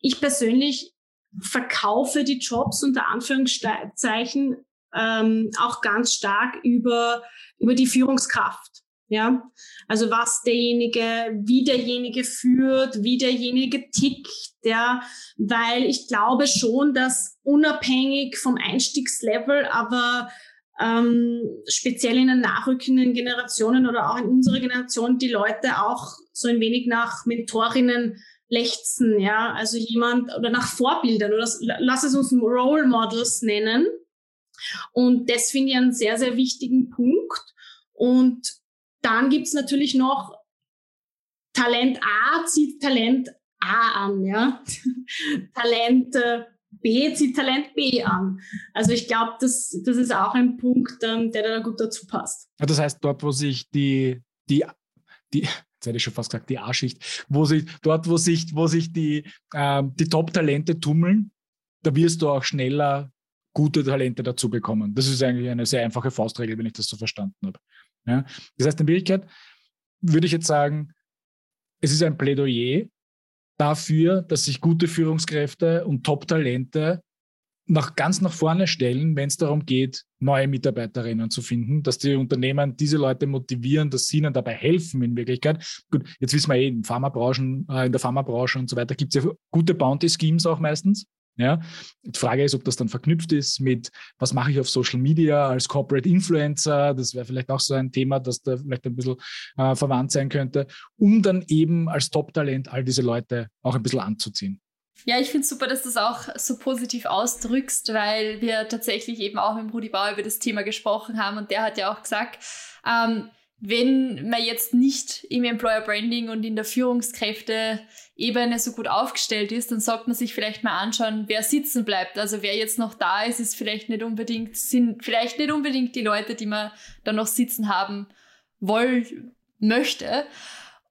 ich persönlich verkaufe die Jobs unter Anführungszeichen ähm, auch ganz stark über, über die Führungskraft. Ja, also was derjenige, wie derjenige führt, wie derjenige tickt, ja, weil ich glaube schon, dass unabhängig vom Einstiegslevel, aber ähm, speziell in den nachrückenden Generationen oder auch in unserer Generation die Leute auch so ein wenig nach Mentorinnen lechzen, ja, also jemand oder nach Vorbildern oder lass es uns Role Models nennen. Und das finde ich einen sehr, sehr wichtigen Punkt. Und dann gibt's natürlich noch Talent A zieht Talent A an, ja. [LAUGHS] Talent äh, B zieht Talent B an. Also ich glaube, das, das ist auch ein Punkt, ähm, der da gut dazu passt. Ja, das heißt, dort, wo sich die, die, die, jetzt hätte ich schon fast gesagt, die A-Schicht, wo sich, dort, wo sich, wo sich die, ähm, die Top-Talente tummeln, da wirst du auch schneller gute Talente dazu bekommen. Das ist eigentlich eine sehr einfache Faustregel, wenn ich das so verstanden habe. Ja? Das heißt, in Wirklichkeit würde ich jetzt sagen, es ist ein Plädoyer dafür, dass sich gute Führungskräfte und Top-Talente nach, ganz nach vorne stellen, wenn es darum geht, neue Mitarbeiterinnen zu finden, dass die Unternehmen diese Leute motivieren, dass sie ihnen dabei helfen in Wirklichkeit. Gut, jetzt wissen wir eh, in, Pharmabranchen, äh, in der Pharmabranche und so weiter gibt es ja gute Bounty-Schemes auch meistens. Ja? Die Frage ist, ob das dann verknüpft ist mit, was mache ich auf Social Media als Corporate Influencer? Das wäre vielleicht auch so ein Thema, das da vielleicht ein bisschen äh, verwandt sein könnte, um dann eben als Top-Talent all diese Leute auch ein bisschen anzuziehen. Ja, ich finde es super, dass du das auch so positiv ausdrückst, weil wir tatsächlich eben auch mit Rudi Bauer über das Thema gesprochen haben und der hat ja auch gesagt, ähm, wenn man jetzt nicht im Employer Branding und in der Führungskräfte-Ebene so gut aufgestellt ist, dann sollte man sich vielleicht mal anschauen, wer sitzen bleibt. Also wer jetzt noch da ist, ist vielleicht nicht unbedingt, sind vielleicht nicht unbedingt die Leute, die man dann noch sitzen haben wollen möchte.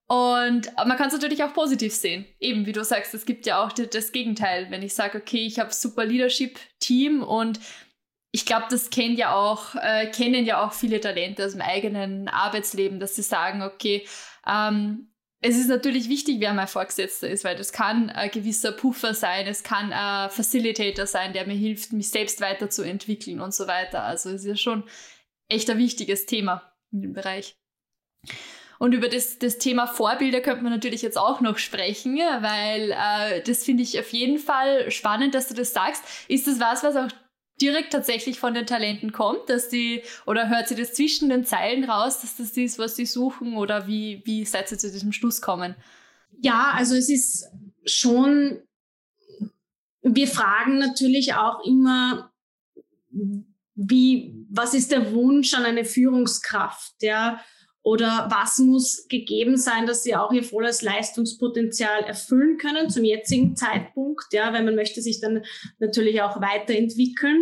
Und man kann es natürlich auch positiv sehen. Eben, wie du sagst, es gibt ja auch das Gegenteil. Wenn ich sage, okay, ich habe super Leadership-Team und ich glaube, das kennt ja auch, äh, kennen ja auch viele Talente aus dem eigenen Arbeitsleben, dass sie sagen, okay, ähm, es ist natürlich wichtig, wer mein Vorgesetzter ist, weil das kann ein gewisser Puffer sein, es kann ein Facilitator sein, der mir hilft, mich selbst weiterzuentwickeln und so weiter. Also es ist ja schon echt ein wichtiges Thema in dem Bereich. Und über das, das Thema Vorbilder könnte man natürlich jetzt auch noch sprechen, weil äh, das finde ich auf jeden Fall spannend, dass du das sagst. Ist das was, was auch direkt tatsächlich von den Talenten kommt, dass die, oder hört sie das zwischen den Zeilen raus, dass das ist, was sie suchen, oder wie, wie seid ihr zu diesem Schluss kommen? Ja, also es ist schon, wir fragen natürlich auch immer, wie, was ist der Wunsch an eine Führungskraft, ja? Oder was muss gegeben sein, dass sie auch ihr volles Leistungspotenzial erfüllen können zum jetzigen Zeitpunkt, ja, weil man möchte sich dann natürlich auch weiterentwickeln.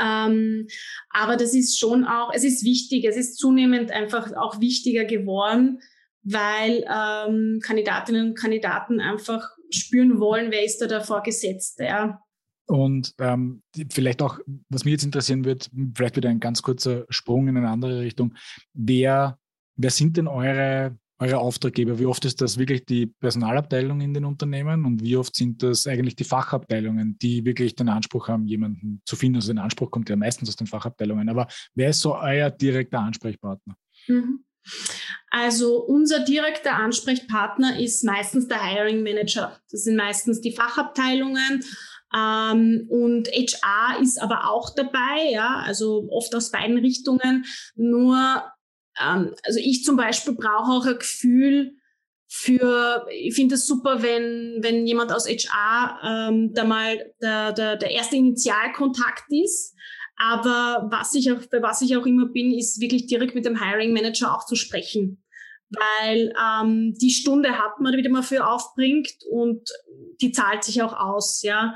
Ähm, aber das ist schon auch, es ist wichtig, es ist zunehmend einfach auch wichtiger geworden, weil ähm, Kandidatinnen und Kandidaten einfach spüren wollen, wer ist da der Vorgesetzte. Ja. Und ähm, vielleicht auch, was mich jetzt interessieren wird, vielleicht wieder ein ganz kurzer Sprung in eine andere Richtung. Wer, wer sind denn eure, eure Auftraggeber? Wie oft ist das wirklich die Personalabteilung in den Unternehmen und wie oft sind das eigentlich die Fachabteilungen, die wirklich den Anspruch haben, jemanden zu finden? Also den Anspruch kommt ja meistens aus den Fachabteilungen. Aber wer ist so euer direkter Ansprechpartner? Mhm. Also unser direkter Ansprechpartner ist meistens der Hiring Manager. Das sind meistens die Fachabteilungen ähm, und HR ist aber auch dabei, ja, also oft aus beiden Richtungen. Nur, ähm, also ich zum Beispiel brauche auch ein Gefühl für, ich finde es super, wenn, wenn jemand aus HR ähm, da mal der, der, der erste Initialkontakt ist. Aber was ich auch, bei was ich auch immer bin, ist wirklich direkt mit dem Hiring Manager auch zu sprechen weil ähm, die Stunde hat man, die man für aufbringt und die zahlt sich auch aus, ja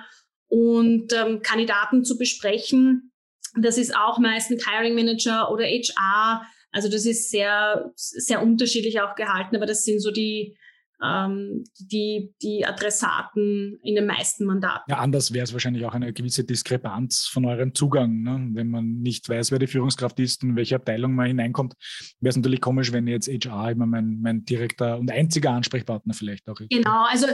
und ähm, Kandidaten zu besprechen. Das ist auch meistens Hiring Manager oder HR. Also das ist sehr, sehr unterschiedlich auch gehalten, aber das sind so die, ähm, die, die Adressaten in den meisten Mandaten. Ja, anders wäre es wahrscheinlich auch eine gewisse Diskrepanz von eurem Zugang. Ne? Wenn man nicht weiß, wer die Führungskraft ist und in welche Abteilung man hineinkommt, wäre es natürlich komisch, wenn jetzt HR immer mein, mein direkter und einziger Ansprechpartner vielleicht auch ist. Genau, also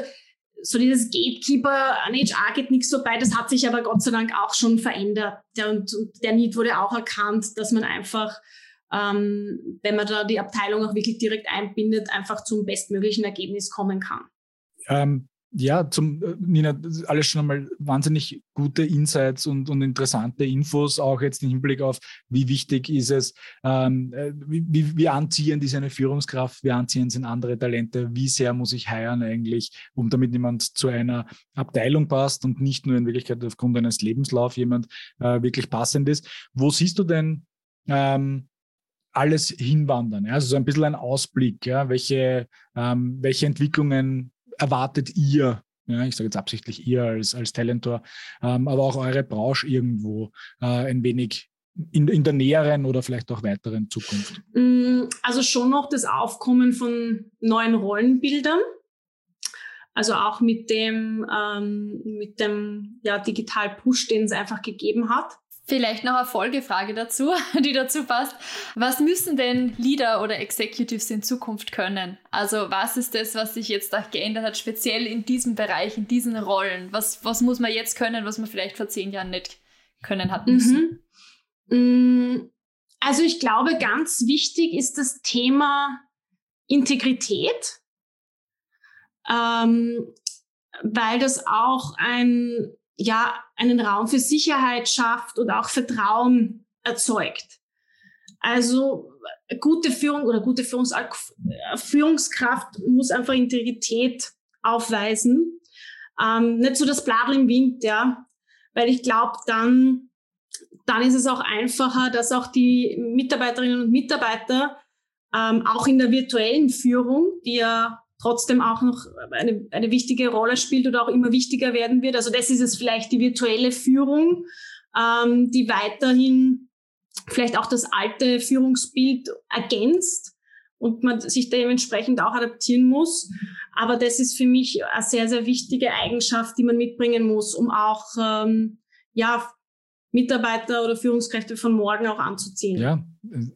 so dieses Gatekeeper an HR geht nichts vorbei, das hat sich aber Gott sei Dank auch schon verändert. Der, und, und der Need wurde auch erkannt, dass man einfach, ähm, wenn man da die Abteilung auch wirklich direkt einbindet, einfach zum bestmöglichen Ergebnis kommen kann. Ähm, ja, zum äh, Nina, alles schon einmal wahnsinnig gute Insights und, und interessante Infos, auch jetzt im Hinblick auf, wie wichtig ist es, ähm, äh, wie, wie anziehend ist eine Führungskraft, wie anziehend sind andere Talente, wie sehr muss ich heiern eigentlich, um damit jemand zu einer Abteilung passt und nicht nur in Wirklichkeit aufgrund eines Lebenslaufs jemand äh, wirklich passend ist. Wo siehst du denn ähm, alles hinwandern. Ja? Also so ein bisschen ein Ausblick, ja? welche, ähm, welche Entwicklungen erwartet ihr? Ja, ich sage jetzt absichtlich ihr als, als Talentor, ähm, aber auch eure Branche irgendwo äh, ein wenig in, in der näheren oder vielleicht auch weiteren Zukunft? Mm, also schon noch das Aufkommen von neuen Rollenbildern. Also auch mit dem, ähm, mit dem ja, Digital-Push, den es einfach gegeben hat. Vielleicht noch eine Folgefrage dazu, [LAUGHS] die dazu passt. Was müssen denn Leader oder Executives in Zukunft können? Also was ist das, was sich jetzt da geändert hat, speziell in diesem Bereich, in diesen Rollen? Was, was muss man jetzt können, was man vielleicht vor zehn Jahren nicht können hat müssen? Mhm. Mm, also ich glaube, ganz wichtig ist das Thema Integrität, ähm, weil das auch ein ja, einen Raum für Sicherheit schafft und auch Vertrauen erzeugt. Also gute Führung oder gute Führungs Führungskraft muss einfach Integrität aufweisen. Ähm, nicht so das Bladel im Wind, ja. Weil ich glaube, dann, dann ist es auch einfacher, dass auch die Mitarbeiterinnen und Mitarbeiter ähm, auch in der virtuellen Führung, die ja trotzdem auch noch eine, eine wichtige Rolle spielt oder auch immer wichtiger werden wird. Also das ist es vielleicht die virtuelle Führung, ähm, die weiterhin vielleicht auch das alte Führungsbild ergänzt und man sich dementsprechend auch adaptieren muss. Aber das ist für mich eine sehr, sehr wichtige Eigenschaft, die man mitbringen muss, um auch ähm, ja, Mitarbeiter oder Führungskräfte von morgen auch anzuziehen. Ja,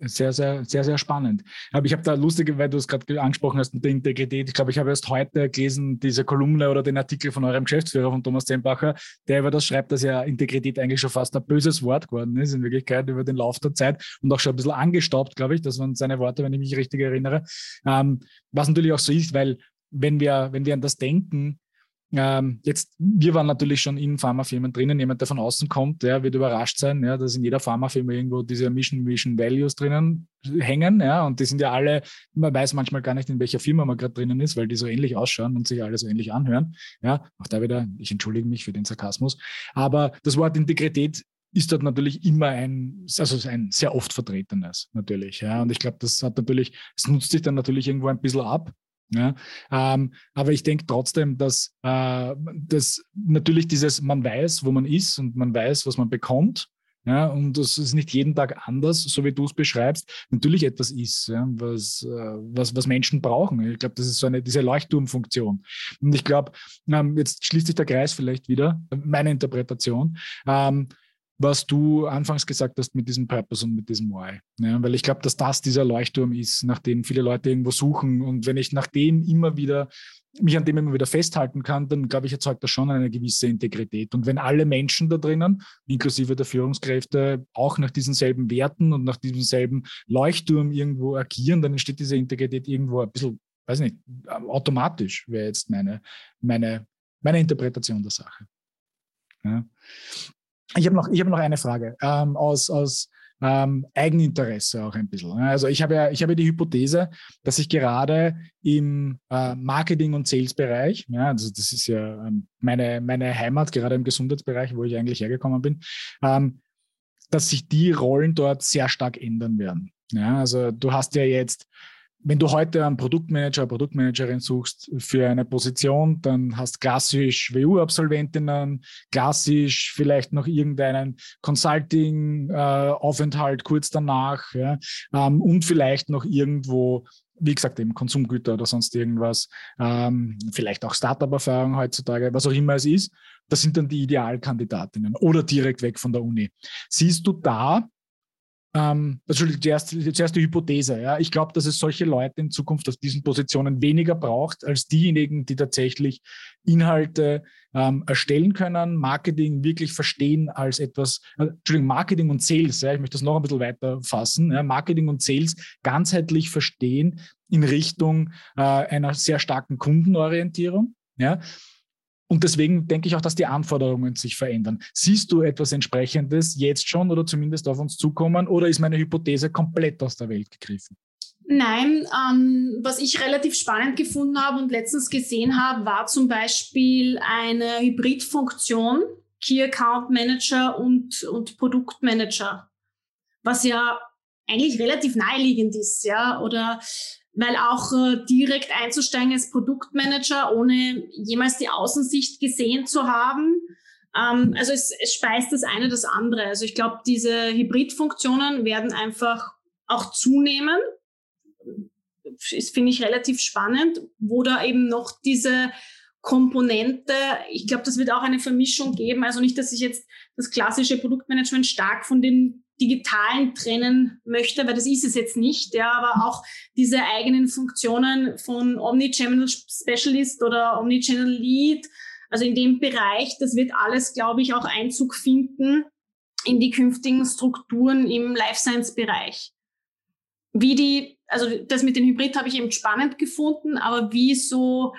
sehr, sehr, sehr, sehr spannend. Aber ich habe da lustige, weil du es gerade angesprochen hast mit der Integrität. Ich glaube, ich habe erst heute gelesen, diese Kolumne oder den Artikel von eurem Geschäftsführer, von Thomas Zembacher, der über das schreibt, dass ja Integrität eigentlich schon fast ein böses Wort geworden ist, in Wirklichkeit über den Lauf der Zeit und auch schon ein bisschen angestaubt, glaube ich. Das waren seine Worte, wenn ich mich richtig erinnere. Ähm, was natürlich auch so ist, weil wenn wir, wenn wir an das denken, ähm, jetzt, wir waren natürlich schon in Pharmafirmen drinnen. Jemand, der von außen kommt, der wird überrascht sein, ja, dass in jeder Pharmafirma irgendwo diese Mission, Vision, Values drinnen hängen. Ja, und die sind ja alle, man weiß manchmal gar nicht, in welcher Firma man gerade drinnen ist, weil die so ähnlich ausschauen und sich alle so ähnlich anhören. Ja, auch da wieder, ich entschuldige mich für den Sarkasmus. Aber das Wort Integrität ist dort natürlich immer ein, also ein sehr oft vertretenes natürlich. Ja. Und ich glaube, das hat natürlich, es nutzt sich dann natürlich irgendwo ein bisschen ab. Ja, ähm, aber ich denke trotzdem, dass, äh, dass natürlich dieses, man weiß, wo man ist und man weiß, was man bekommt. Ja, und das ist nicht jeden Tag anders, so wie du es beschreibst, natürlich etwas ist, ja, was, äh, was, was Menschen brauchen. Ich glaube, das ist so eine, diese Leuchtturmfunktion. Und ich glaube, ähm, jetzt schließt sich der Kreis vielleicht wieder, meine Interpretation. Ähm, was du anfangs gesagt hast mit diesem Purpose und mit diesem Why. Ja, weil ich glaube, dass das dieser Leuchtturm ist, nach dem viele Leute irgendwo suchen. Und wenn ich nach dem immer wieder mich an dem immer wieder festhalten kann, dann glaube ich, erzeugt das schon eine gewisse Integrität. Und wenn alle Menschen da drinnen, inklusive der Führungskräfte, auch nach diesen selben Werten und nach diesem selben Leuchtturm irgendwo agieren, dann entsteht diese Integrität irgendwo ein bisschen, weiß nicht, automatisch wäre jetzt meine, meine, meine Interpretation der Sache. Ja. Ich habe noch, hab noch eine Frage ähm, aus, aus ähm, Eigeninteresse auch ein bisschen. Also ich habe ja, ich habe die Hypothese, dass ich gerade im äh, Marketing- und Sales-Bereich, ja, also das ist ja ähm, meine, meine Heimat, gerade im Gesundheitsbereich, wo ich eigentlich hergekommen bin, ähm, dass sich die Rollen dort sehr stark ändern werden. Ja, also du hast ja jetzt wenn du heute einen Produktmanager, Produktmanagerin suchst für eine Position, dann hast klassisch WU-Absolventinnen, klassisch vielleicht noch irgendeinen Consulting-Aufenthalt äh, kurz danach ja, ähm, und vielleicht noch irgendwo wie gesagt, eben Konsumgüter oder sonst irgendwas, ähm, vielleicht auch Startup-Erfahrung heutzutage, was auch immer es ist, das sind dann die Idealkandidatinnen oder direkt weg von der Uni. Siehst du da ähm, Entschuldigung, die erste, zuerst die Hypothese. Ja. Ich glaube, dass es solche Leute in Zukunft auf diesen Positionen weniger braucht, als diejenigen, die tatsächlich Inhalte ähm, erstellen können, Marketing wirklich verstehen als etwas, äh, Entschuldigung, Marketing und Sales, ja, ich möchte das noch ein bisschen weiter fassen, ja, Marketing und Sales ganzheitlich verstehen in Richtung äh, einer sehr starken Kundenorientierung. Ja, und deswegen denke ich auch, dass die Anforderungen sich verändern. Siehst du etwas entsprechendes jetzt schon oder zumindest auf uns zukommen oder ist meine Hypothese komplett aus der Welt gegriffen? Nein, ähm, was ich relativ spannend gefunden habe und letztens gesehen habe, war zum Beispiel eine Hybridfunktion, Key Account Manager und, und Produktmanager, was ja eigentlich relativ naheliegend ist, ja, oder weil auch äh, direkt einzusteigen als Produktmanager, ohne jemals die Außensicht gesehen zu haben. Ähm, also es, es speist das eine das andere. Also ich glaube, diese Hybridfunktionen werden einfach auch zunehmen. Das finde ich relativ spannend, wo da eben noch diese Komponente, ich glaube, das wird auch eine Vermischung geben. Also nicht, dass ich jetzt das klassische Produktmanagement stark von den digitalen trennen möchte, weil das ist es jetzt nicht, ja, aber auch diese eigenen Funktionen von Omnichannel Specialist oder Omnichannel Lead, also in dem Bereich, das wird alles, glaube ich, auch Einzug finden in die künftigen Strukturen im Life Science Bereich. Wie die, also das mit den Hybrid habe ich eben spannend gefunden, aber wie so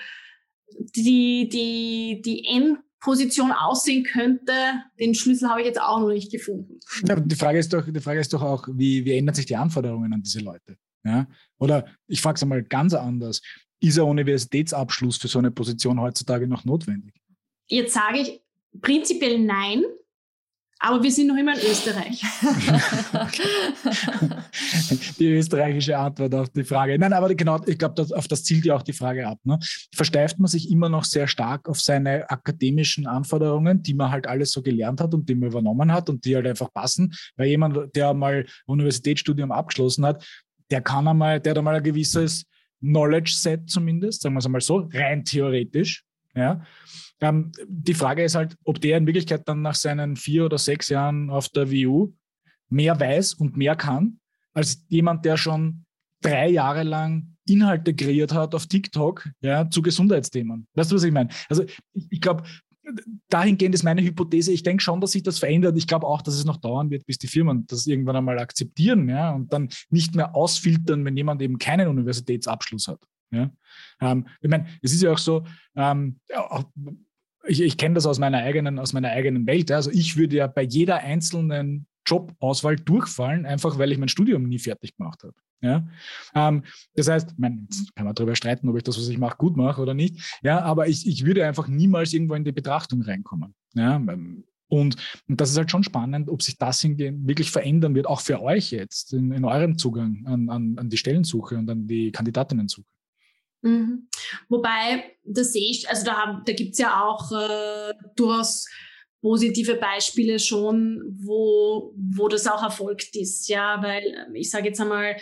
die, die, die End Position aussehen könnte, den Schlüssel habe ich jetzt auch noch nicht gefunden. Ja, die, Frage ist doch, die Frage ist doch auch, wie, wie ändern sich die Anforderungen an diese Leute? Ja? Oder ich frage es einmal ganz anders. Ist ein Universitätsabschluss für so eine Position heutzutage noch notwendig? Jetzt sage ich prinzipiell nein, aber wir sind noch immer in Österreich. [LAUGHS] die österreichische Antwort auf die Frage. Nein, aber genau, ich glaube, auf das zielt ja auch die Frage ab. Ne? Versteift man sich immer noch sehr stark auf seine akademischen Anforderungen, die man halt alles so gelernt hat und die man übernommen hat und die halt einfach passen. Weil jemand, der mal Universitätsstudium abgeschlossen hat, der kann einmal, der hat einmal ein gewisses Knowledge Set zumindest, sagen wir es einmal so, rein theoretisch. Ja. Ähm, die Frage ist halt, ob der in Wirklichkeit dann nach seinen vier oder sechs Jahren auf der WU mehr weiß und mehr kann, als jemand, der schon drei Jahre lang Inhalte kreiert hat auf TikTok ja, zu Gesundheitsthemen. Weißt du, was ich meine? Also ich, ich glaube, dahingehend ist meine Hypothese, ich denke schon, dass sich das verändert. Ich glaube auch, dass es noch dauern wird, bis die Firmen das irgendwann einmal akzeptieren ja, und dann nicht mehr ausfiltern, wenn jemand eben keinen Universitätsabschluss hat. Ja? Ähm, ich meine, es ist ja auch so, ähm, ich, ich kenne das aus meiner eigenen, aus meiner eigenen Welt. Also ich würde ja bei jeder einzelnen Jobauswahl durchfallen, einfach weil ich mein Studium nie fertig gemacht habe. Ja? Ähm, das heißt, man kann man darüber streiten, ob ich das, was ich mache, gut mache oder nicht. Ja, aber ich, ich würde einfach niemals irgendwo in die Betrachtung reinkommen. Ja? Und, und das ist halt schon spannend, ob sich das wirklich verändern wird, auch für euch jetzt in, in eurem Zugang an, an, an die Stellensuche und an die Kandidatinnensuche. Mhm. Wobei, das sehe ich, also da, da gibt es ja auch äh, durchaus positive Beispiele schon, wo, wo das auch erfolgt ist. Ja, weil ähm, ich sage jetzt einmal,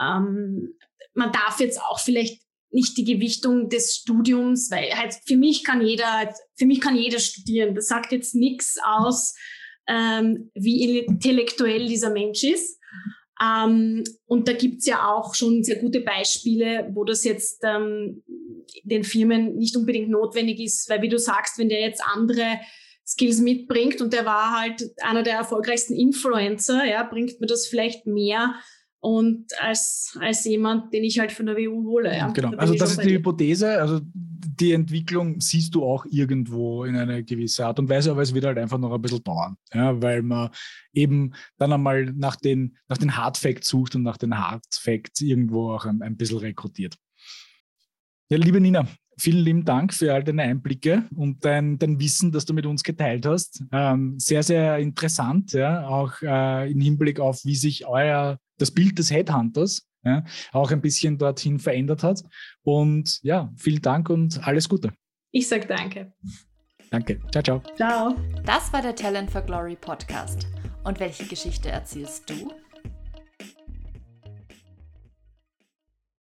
ähm, man darf jetzt auch vielleicht nicht die Gewichtung des Studiums, weil halt für mich kann jeder, für mich kann jeder studieren. Das sagt jetzt nichts aus, ähm, wie intellektuell dieser Mensch ist. Ähm, und da gibt's ja auch schon sehr gute Beispiele, wo das jetzt ähm, den Firmen nicht unbedingt notwendig ist, weil wie du sagst, wenn der jetzt andere Skills mitbringt und der war halt einer der erfolgreichsten Influencer, ja, bringt mir das vielleicht mehr und als, als jemand, den ich halt von der WU hole. Ja. Genau, also das ist die Hypothese, also die Entwicklung siehst du auch irgendwo in einer gewissen Art und Weise, aber es wird halt einfach noch ein bisschen dauern, ja, weil man eben dann einmal nach den, nach den Hard Facts sucht und nach den Hard Facts irgendwo auch ein, ein bisschen rekrutiert. Ja, liebe Nina, vielen lieben Dank für all deine Einblicke und dein, dein Wissen, das du mit uns geteilt hast. Ähm, sehr, sehr interessant, ja, auch äh, im Hinblick auf, wie sich euer das Bild des Headhunters ja, auch ein bisschen dorthin verändert hat. Und ja, vielen Dank und alles Gute. Ich sage danke. Danke. Ciao, ciao. Ciao. Das war der Talent for Glory Podcast. Und welche Geschichte erzählst du?